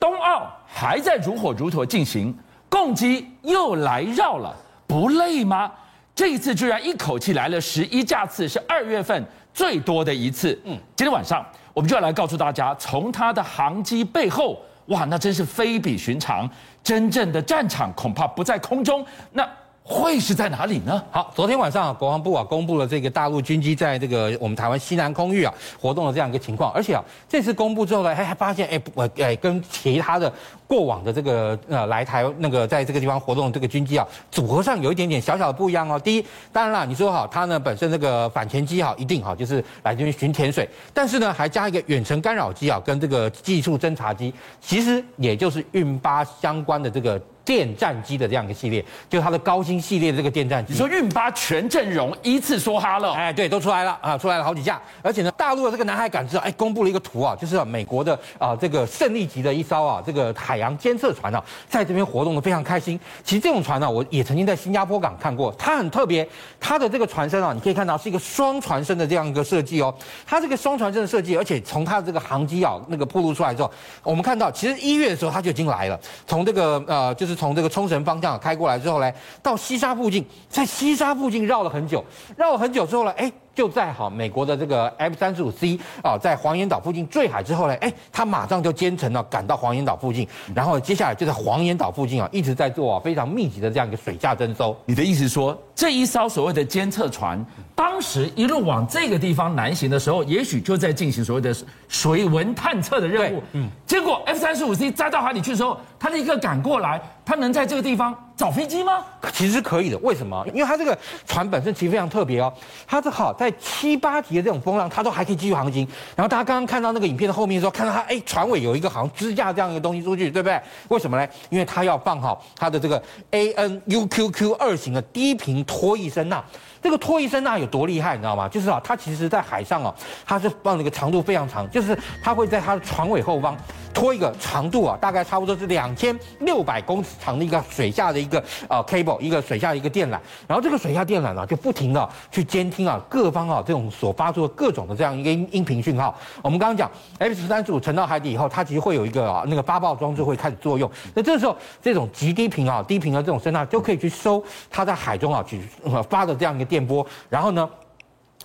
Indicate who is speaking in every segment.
Speaker 1: 冬奥还在如火如荼进行，共机又来绕了，不累吗？这一次居然一口气来了十一架次，是二月份最多的一次。嗯，今天晚上我们就要来告诉大家，从它的航机背后，哇，那真是非比寻常，真正的战场恐怕不在空中。那。会是在哪里呢？
Speaker 2: 好，昨天晚上啊，国防部啊公布了这个大陆军机在这个我们台湾西南空域啊活动的这样一个情况，而且啊这次公布之后呢，还还发现哎不哎跟其他的过往的这个呃来台那个在这个地方活动的这个军机啊组合上有一点点小小的不一样哦。第一，当然了，你说好它呢本身这个反潜机哈一定好就是来这边巡潜水，但是呢还加一个远程干扰机啊跟这个技术侦察机，其实也就是运八相关的这个。电战机的这样一个系列，就是它的高新系列的这个电战机。
Speaker 1: 你说运八全阵容依次说哈了，
Speaker 2: 哎，对，都出来了啊，出来了好几架。而且呢，大陆的这个南海感知啊哎，公布了一个图啊，就是啊，美国的啊这个胜利级的一艘啊这个海洋监测船啊，在这边活动的非常开心。其实这种船呢、啊，我也曾经在新加坡港看过，它很特别，它的这个船身啊，你可以看到是一个双船身的这样一个设计哦。它这个双船身的设计，而且从它的这个航机啊那个暴露出来之后，我们看到其实一月的时候它就已经来了，从这个呃就是。是从这个冲绳方向开过来之后呢，到西沙附近，在西沙附近绕了很久，绕了很久之后呢，哎。就在好美国的这个 F 三十五 C 啊，在黄岩岛附近坠海之后呢，哎，他马上就兼程了，赶到黄岩岛附近，然后接下来就在黄岩岛附近啊，一直在做啊非常密集的这样一个水下征收。
Speaker 1: 你的意思说，这一艘所谓的监测船，当时一路往这个地方南行的时候，也许就在进行所谓的水文探测的任务。嗯，结果 F 三十五 C 栽到海里去的时候，他立刻赶过来，他能在这个地方找飞机吗？
Speaker 2: 其实可以的，为什么？因为它这个船本身其实非常特别哦，它是好在七八级的这种风浪，它都还可以继续航行。然后大家刚刚看到那个影片的后面的时候，看到它哎，船尾有一个好像支架这样一个东西出去，对不对？为什么呢？因为它要放好它的这个 AN-UQQ 二型的低频拖曳声呐。这个拖曳声呐有多厉害，你知道吗？就是啊，它其实在海上啊，它是放那个长度非常长，就是它会在它的船尾后方拖一个长度啊，大概差不多是两千六百公尺长的一个水下的一个呃 cable，一个水下的一个电缆。然后这个水下电缆呢，就不停的去监听啊各方啊这种所发出的各种的这样一个音音频讯号。我们刚刚讲 F 十三十五沉到海底以后，它其实会有一个啊那个发报装置会开始作用。那这时候这种极低频啊低频的这种声呐就可以去收它在海中啊去发的这样一个。电波，然后呢，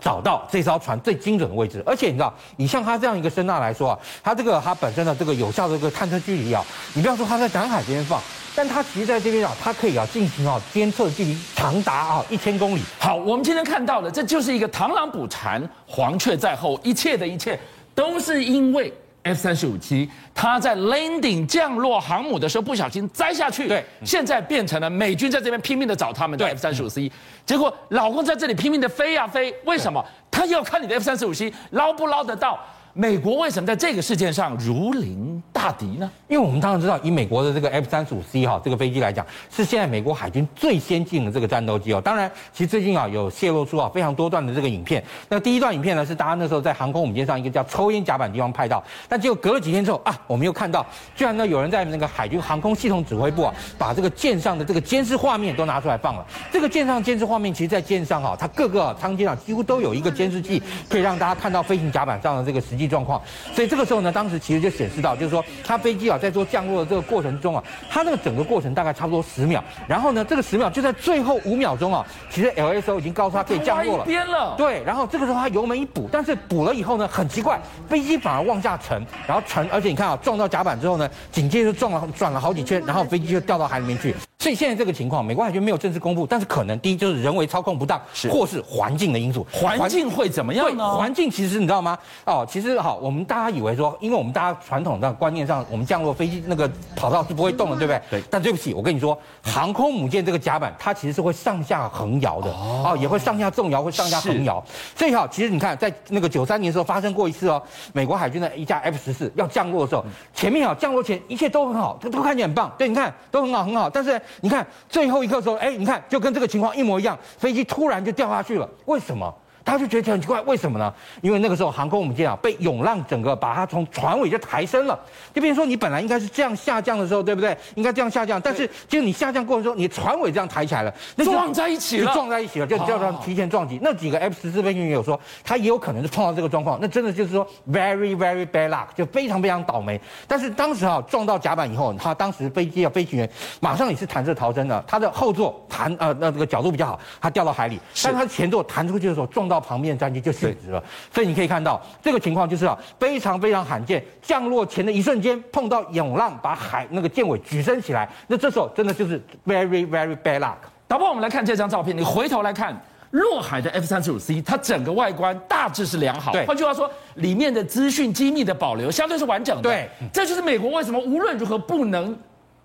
Speaker 2: 找到这艘船最精准的位置。而且你知道，以像它这样一个声呐来说啊，它这个它本身的这个有效的这个探测距离啊，你不要说它在南海这边放，但它其实在这边啊，它可以啊进行啊监测距离长达啊一千公里。
Speaker 1: 好，我们今天看到的，这就是一个螳螂捕蝉，黄雀在后，一切的一切都是因为。F 三十五 C，它在 landing 降落航母的时候不小心栽下去，
Speaker 2: 对，
Speaker 1: 现在变成了美军在这边拼命的找他们的 F 三十五 C，结果老公在这里拼命的飞呀飞，为什么？他要看你的 F 三十五 C 捞不捞得到。美国为什么在这个事件上如临大敌呢？
Speaker 2: 因为我们当然知道，以美国的这个 F 三十五 C 哈这个飞机来讲，是现在美国海军最先进的这个战斗机哦。当然，其实最近啊有泄露出啊非常多段的这个影片。那第一段影片呢是大家那时候在航空母舰上一个叫抽烟甲板地方拍到，但结果隔了几天之后啊，我们又看到，居然呢有人在那个海军航空系统指挥部啊，把这个舰上的这个监视画面都拿出来放了。这个舰上监视画面，其实在舰上哈，它各个舱间啊几乎都有一个监视器，可以让大家看到飞行甲板上的这个实际。状况，所以这个时候呢，当时其实就显示到，就是说，它飞机啊在做降落的这个过程中啊，它那个整个过程大概差不多十秒，然后呢，这个十秒就在最后五秒钟啊，其实 LSO 已经告诉它可以降落了，
Speaker 1: 边了，
Speaker 2: 对，然后这个时候它油门一补，但是补了以后呢，很奇怪，飞机反而往下沉，然后沉，而且你看啊，撞到甲板之后呢，紧接着撞了转了好几圈，然后飞机就掉到海里面去。所以现在这个情况，美国海军没有正式公布，但是可能第一就是人为操控不当，是或是环境的因素。
Speaker 1: 环境会怎么样呢？
Speaker 2: 环境其实你知道吗？哦，其实哈，我们大家以为说，因为我们大家传统的观念上，我们降落飞机那个跑道是不会动的，对不对？对。但对不起，我跟你说，航空母舰这个甲板它其实是会上下横摇的，哦，也会上下纵摇，会上下横摇。所以哈，其实你看，在那个九三年的时候发生过一次哦，美国海军的一架 F 十四要降落的时候，前面啊降落前一切都很好，都看起来很棒，对，你看都很好很好，但是。你看最后一刻的时候，哎，你看就跟这个情况一模一样，飞机突然就掉下去了。为什么？他就觉得很奇怪，为什么呢？因为那个时候航空母舰啊被涌浪整个把它从船尾就抬升了，就比如说你本来应该是这样下降的时候，对不对？应该这样下降，但是就你下降过程中，你船尾这样抬起来了，那
Speaker 1: 撞在一起了，
Speaker 2: 撞在一起了，就叫它提前撞击。那几个 F 十四飞行员有说，他也有可能是碰到这个状况，那真的就是说 very very bad luck，就非常非常倒霉。但是当时啊撞到甲板以后，他当时飞机啊飞行员马上也是弹射逃生的，他的后座弹呃那这个角度比较好，他掉到海里，但是他前座弹出去的时候撞到旁边的战机就殉职了。所以你可以看到这个情况就是啊非常非常罕见，降落前的一瞬间碰到涌浪，把海那个舰尾举升起来，那这时候真的就是 very very bad luck。
Speaker 1: 导播，我们来看这张照片，你回头来看。落海的 F 三十五 C，它整个外观大致是良好。
Speaker 2: 对，
Speaker 1: 换句话说，里面的资讯机密的保留相对是完整的。
Speaker 2: 对，
Speaker 1: 这就是美国为什么无论如何不能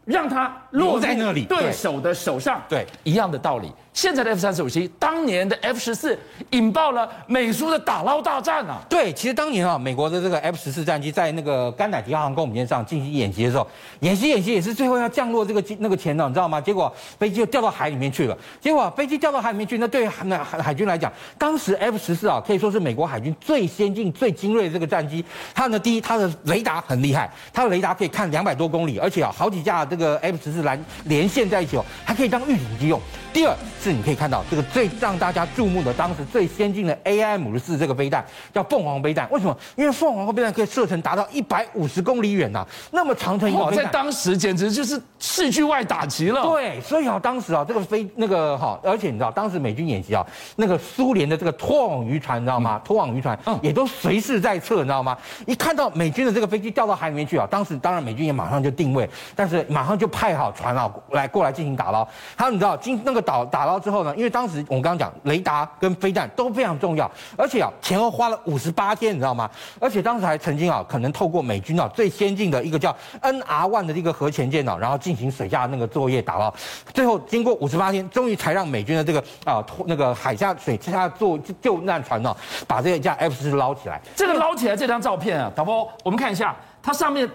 Speaker 1: 让它落在那里对手的手上。
Speaker 2: 对，
Speaker 1: 一样的道理。现在的 F 三十五 C，当年的 F 十四引爆了美苏的打捞大战啊！
Speaker 2: 对，其实当年啊，美国的这个 F 十四战机在那个甘乃迪号航空母舰上进行演习的时候，演习演习也是最后要降落这个那个前呢，你知道吗？结果飞机就掉到海里面去了。结果飞机掉到海里面去，那对海海海军来讲，当时 F 十四啊可以说是美国海军最先进、最精锐的这个战机。它呢，第一，它的雷达很厉害，它的雷达可以看两百多公里，而且啊，好几架这个 F 十四连连线在一起哦，还可以当预警机用。第二是你可以看到这个最让大家注目的，当时最先进的 AIM 五十四这个飞弹叫凤凰飞弹，为什么？因为凤凰飞弹可以射程达到一百五十公里远呐、啊，那么长程一个飞弹，
Speaker 1: 在当时简直就是世俱外打击了。
Speaker 2: 对，所以啊，当时啊，这个飞那个哈，而且你知道，当时美军演习啊，那个苏联的这个拖网渔船，你知道吗？拖网渔船也都随时在侧，你知道吗？一看到美军的这个飞机掉到海里面去啊，当时当然美军也马上就定位，但是马上就派好船啊来过来进行打捞。还有你知道，今那个。岛打捞之后呢，因为当时我刚刚讲雷达跟飞弹都非常重要，而且啊前后花了五十八天，你知道吗？而且当时还曾经啊可能透过美军啊最先进的一个叫 NR-1 的这个核潜舰呢，然后进行水下那个作业打捞，最后经过五十八天，终于才让美军的这个啊那个海下水下做救难船呢，把这一架 F 四捞起来。
Speaker 1: 这个捞起来这张照片啊，导播我们看一下，它上面。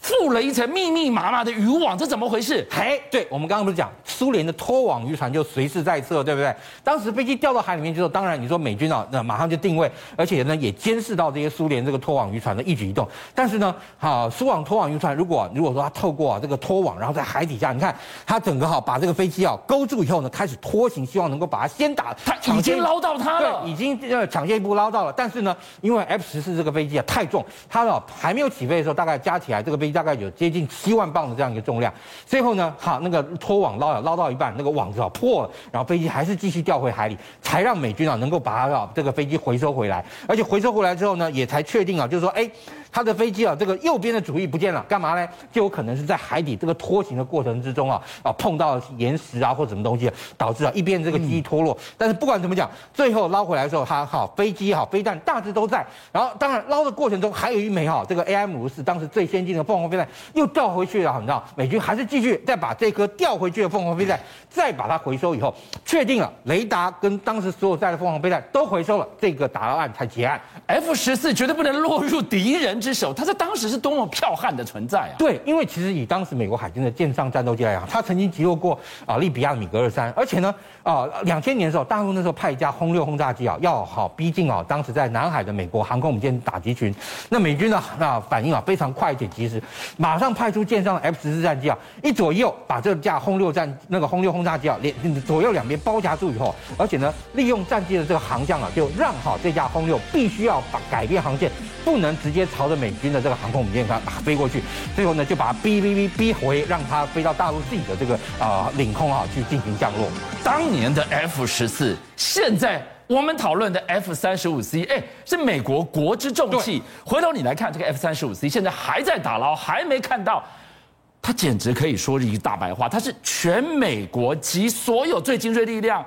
Speaker 1: 覆了一层密密麻麻的渔网，这怎么回事？
Speaker 2: 嘿，对，我们刚刚不是讲苏联的拖网渔船就随时在侧，对不对？当时飞机掉到海里面之后，当然你说美军啊，那马上就定位，而且呢也监视到这些苏联这个拖网渔船的一举一动。但是呢，好，苏网拖网渔船如果如果说它透过啊这个拖网，然后在海底下，你看它整个哈把这个飞机啊勾住以后呢，开始拖行，希望能够把它先打。
Speaker 1: 它已经捞到它了，
Speaker 2: 对，已经呃抢先一步捞到了。但是呢，因为 F 十四这个飞机啊太重，它啊还没有起飞的时候，大概加起来这个飞大概有接近七万磅的这样一个重量，最后呢，好，那个拖网捞了捞到一半，那个网子啊破了，然后飞机还是继续掉回海里，才让美军啊能够把它啊这个飞机回收回来，而且回收回来之后呢，也才确定啊，就是说，哎。他的飞机啊，这个右边的主翼不见了，干嘛呢？就有可能是在海底这个拖行的过程之中啊，啊碰到岩石啊或什么东西，导致啊一边这个机翼脱落。但是不管怎么讲，最后捞回来的时候，它好飞机好飞弹大致都在。然后当然捞的过程中还有一枚哈这个 am 五十四当时最先进的凤凰飞弹又掉回去了，你知道美军还是继续再把这颗掉回去的凤凰飞弹再把它回收以后，确定了雷达跟当时所有在的凤凰飞弹都回收了，这个打捞案才结案。
Speaker 1: F 十四绝对不能落入敌人之手，他在当时是多么剽悍的存在啊！
Speaker 2: 对，因为其实以当时美国海军的舰上战斗机来讲，他曾经击落过啊利比亚米格二三，而且呢啊两千年的时候，大陆那时候派一架轰六轰炸机啊，要好逼近啊当时在南海的美国航空母舰打击群，那美军呢那反应啊非常快且及时，马上派出舰上 F 十四战机啊一左右把这架轰六战那个轰六轰炸机啊连左右两边包夹住以后，而且呢利用战机的这个航向啊，就让好这架轰六必须要把改变航线，不能直接朝着美军的这个航空母舰它飞过去，最后呢就把它逼逼逼逼回，让它飞到大陆自己的这个啊、呃、领空啊去进行降落。
Speaker 1: 当年的 F 十四，现在我们讨论的 F 三十五 C，哎，是美国国之重器。回头你来看这个 F 三十五 C，现在还在打捞，还没看到，它简直可以说是一个大白话，它是全美国及所有最精锐力量。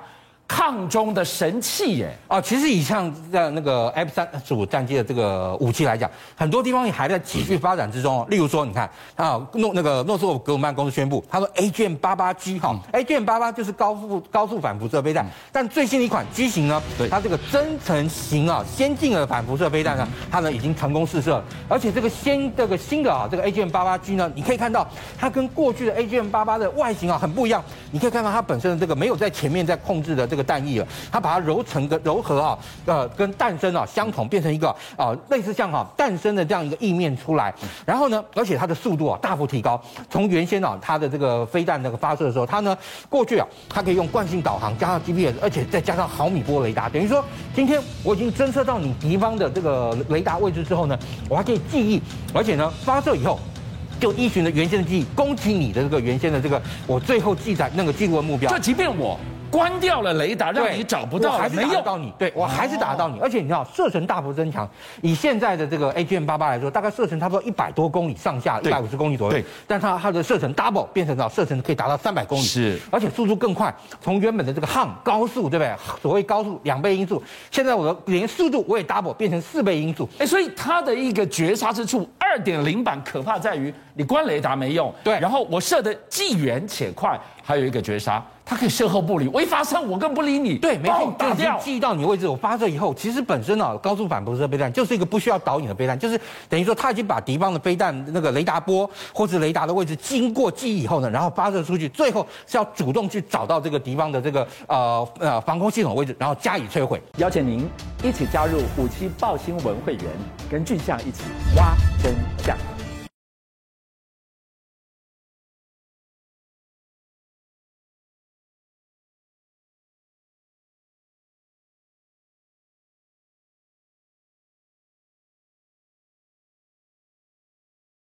Speaker 1: 抗中的神器耶！
Speaker 2: 哦，其实以像在那个 F 三十五战机的这个武器来讲，很多地方也还在继续发展之中。例如说，你看啊，诺那个诺斯沃格鲁曼公司宣布，他说 AGM 八八 G 哈，AGM 八八就是高速高速反辐射飞弹，但最新的一款机型呢，它这个增程型啊，先进的反辐射飞弹呢，它呢已经成功试射，而且这个先这个新的啊，这个 AGM 八八 G 呢，你可以看到它跟过去的 AGM 八八的外形啊很不一样，你可以看到它本身的这个没有在前面在控制的。这个弹翼了，它把它揉成个柔和啊，呃，跟弹身啊相同，变成一个啊类似像哈弹身的这样一个翼面出来。然后呢，而且它的速度啊大幅提高，从原先啊它的这个飞弹那个发射的时候，它呢过去啊它可以用惯性导航加上 GPS，而且再加上毫米波雷达，等于说今天我已经侦测到你敌方的这个雷达位置之后呢，我还可以记忆，而且呢发射以后。就依循着原先的记忆攻击你的这个原先的这个我最后记载那个记录的目标。
Speaker 1: 就即便我。关掉了雷达，让你找不到，
Speaker 2: 还是打到你。对，我还是打得到你，而且你知道射程大幅增强。以现在的这个 AGM 八八来说，大概射程差不多一百多公里上下，一百五十公里左右。对，但它它的射程 double 变成到射程可以达到三百公里。
Speaker 1: 是，
Speaker 2: 而且速度更快，从原本的这个航高速，对不对？所谓高速两倍音速，现在我的连速度我也 double 变成四倍音速。
Speaker 1: 哎，所以它的一个绝杀之处，二点零版可怕在于你关雷达没用。
Speaker 2: 对，
Speaker 1: 然后我射的既远且快，还有一个绝杀。它可以射后不理，我一发射我更不理你。
Speaker 2: 对，没错，就已经记到你位置。我发射以后，其实本身啊，高速反辐射飞弹就是一个不需要导引的飞弹，就是等于说他已经把敌方的飞弹那个雷达波或是雷达的位置经过记忆以后呢，然后发射出去，最后是要主动去找到这个敌方的这个呃呃防空系统位置，然后加以摧毁。
Speaker 3: 邀请您一起加入五七报新闻会员，跟俊相一起挖真相。